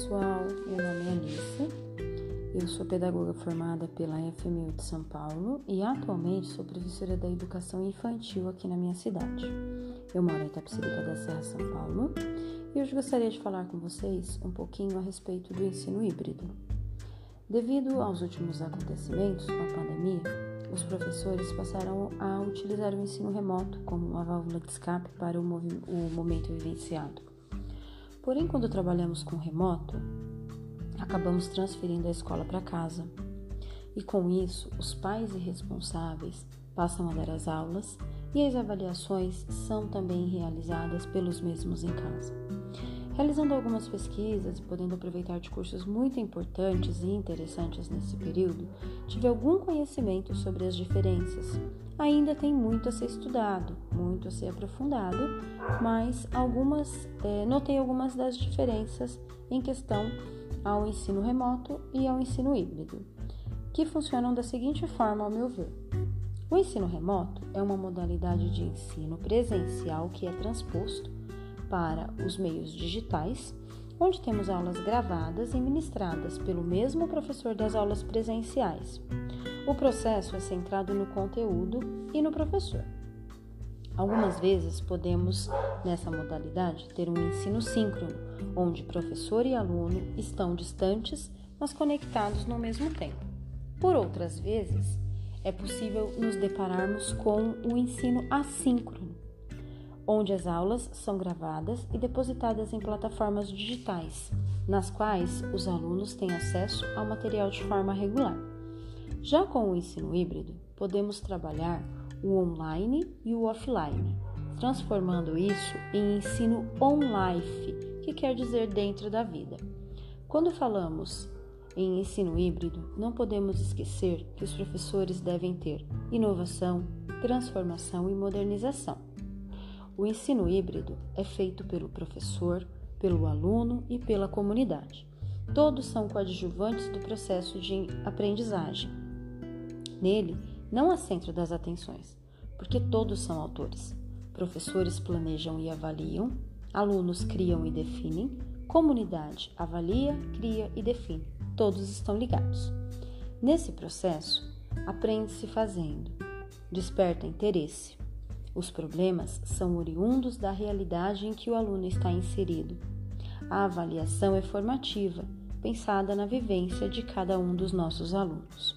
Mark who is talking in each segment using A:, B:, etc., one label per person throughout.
A: pessoal, meu nome é Alissa, eu sou pedagoga formada pela FMU de São Paulo e atualmente sou professora da educação infantil aqui na minha cidade. Eu moro em Itapecerica da Serra, São Paulo e hoje gostaria de falar com vocês um pouquinho a respeito do ensino híbrido. Devido aos últimos acontecimentos com a pandemia, os professores passaram a utilizar o ensino remoto como uma válvula de escape para o, o momento vivenciado. Porém, quando trabalhamos com remoto, acabamos transferindo a escola para casa. E com isso, os pais e responsáveis passam a dar as aulas e as avaliações são também realizadas pelos mesmos em casa. Realizando algumas pesquisas e podendo aproveitar de cursos muito importantes e interessantes nesse período, tive algum conhecimento sobre as diferenças. Ainda tem muito a ser estudado, muito a ser aprofundado, mas algumas é, notei algumas das diferenças em questão ao ensino remoto e ao ensino híbrido, que funcionam da seguinte forma, ao meu ver. O ensino remoto é uma modalidade de ensino presencial que é transposto para os meios digitais, onde temos aulas gravadas e ministradas pelo mesmo professor das aulas presenciais. O processo é centrado no conteúdo e no professor. Algumas vezes podemos, nessa modalidade, ter um ensino síncrono, onde professor e aluno estão distantes, mas conectados no mesmo tempo. Por outras vezes, é possível nos depararmos com o ensino assíncrono, onde as aulas são gravadas e depositadas em plataformas digitais, nas quais os alunos têm acesso ao material de forma regular. Já com o ensino híbrido, podemos trabalhar o online e o offline, transformando isso em ensino on-life, que quer dizer dentro da vida. Quando falamos em ensino híbrido, não podemos esquecer que os professores devem ter inovação, transformação e modernização. O ensino híbrido é feito pelo professor, pelo aluno e pela comunidade. Todos são coadjuvantes do processo de aprendizagem. Nele, não há centro das atenções, porque todos são autores. Professores planejam e avaliam, alunos criam e definem, comunidade avalia, cria e define. Todos estão ligados. Nesse processo, aprende-se fazendo, desperta interesse, os problemas são oriundos da realidade em que o aluno está inserido. A avaliação é formativa, pensada na vivência de cada um dos nossos alunos.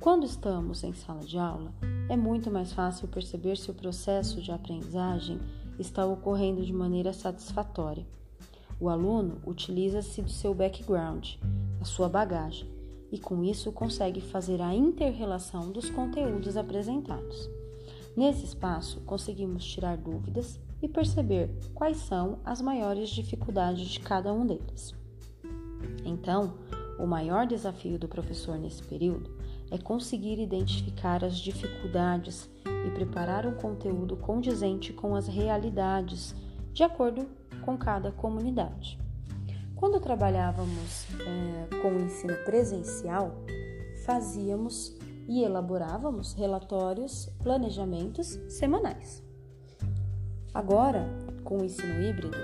A: Quando estamos em sala de aula, é muito mais fácil perceber se o processo de aprendizagem está ocorrendo de maneira satisfatória. O aluno utiliza-se do seu background, da sua bagagem, e com isso consegue fazer a interrelação dos conteúdos apresentados. Nesse espaço, conseguimos tirar dúvidas e perceber quais são as maiores dificuldades de cada um deles. Então, o maior desafio do professor nesse período é conseguir identificar as dificuldades e preparar um conteúdo condizente com as realidades, de acordo com cada comunidade. Quando trabalhávamos é, com o ensino presencial, fazíamos e elaborávamos relatórios, planejamentos semanais. Agora, com o ensino híbrido,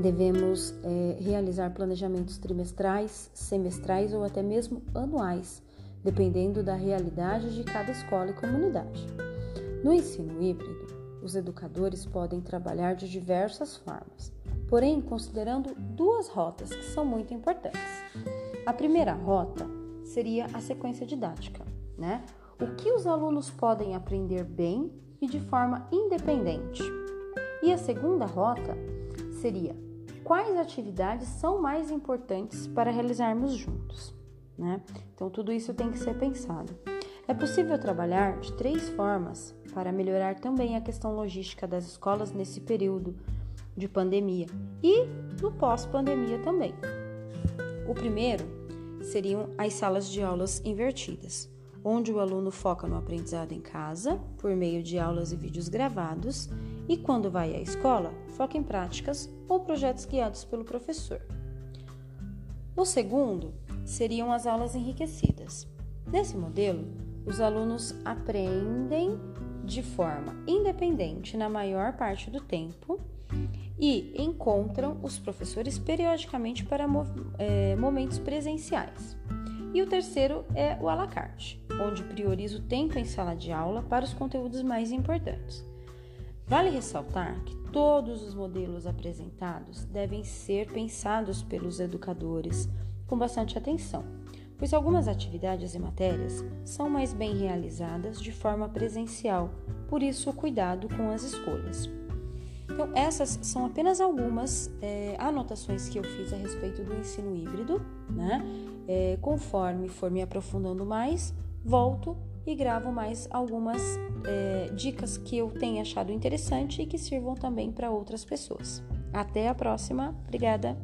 A: devemos é, realizar planejamentos trimestrais, semestrais ou até mesmo anuais, dependendo da realidade de cada escola e comunidade. No ensino híbrido, os educadores podem trabalhar de diversas formas, porém considerando duas rotas que são muito importantes. A primeira rota seria a sequência didática, né? O que os alunos podem aprender bem e de forma independente. E a segunda rota seria quais atividades são mais importantes para realizarmos juntos, né? Então tudo isso tem que ser pensado. É possível trabalhar de três formas para melhorar também a questão logística das escolas nesse período de pandemia e no pós-pandemia também. O primeiro seriam as salas de aulas invertidas onde o aluno foca no aprendizado em casa, por meio de aulas e vídeos gravados, e quando vai à escola, foca em práticas ou projetos guiados pelo professor. O segundo seriam as aulas enriquecidas. Nesse modelo, os alunos aprendem de forma independente na maior parte do tempo e encontram os professores periodicamente para é, momentos presenciais. E o terceiro é o à la carte, onde prioriza o tempo em sala de aula para os conteúdos mais importantes. Vale ressaltar que todos os modelos apresentados devem ser pensados pelos educadores com bastante atenção, pois algumas atividades e matérias são mais bem realizadas de forma presencial, por isso cuidado com as escolhas. Então, essas são apenas algumas é, anotações que eu fiz a respeito do ensino híbrido, né? É, conforme for me aprofundando mais, volto e gravo mais algumas é, dicas que eu tenha achado interessante e que sirvam também para outras pessoas. Até a próxima, obrigada!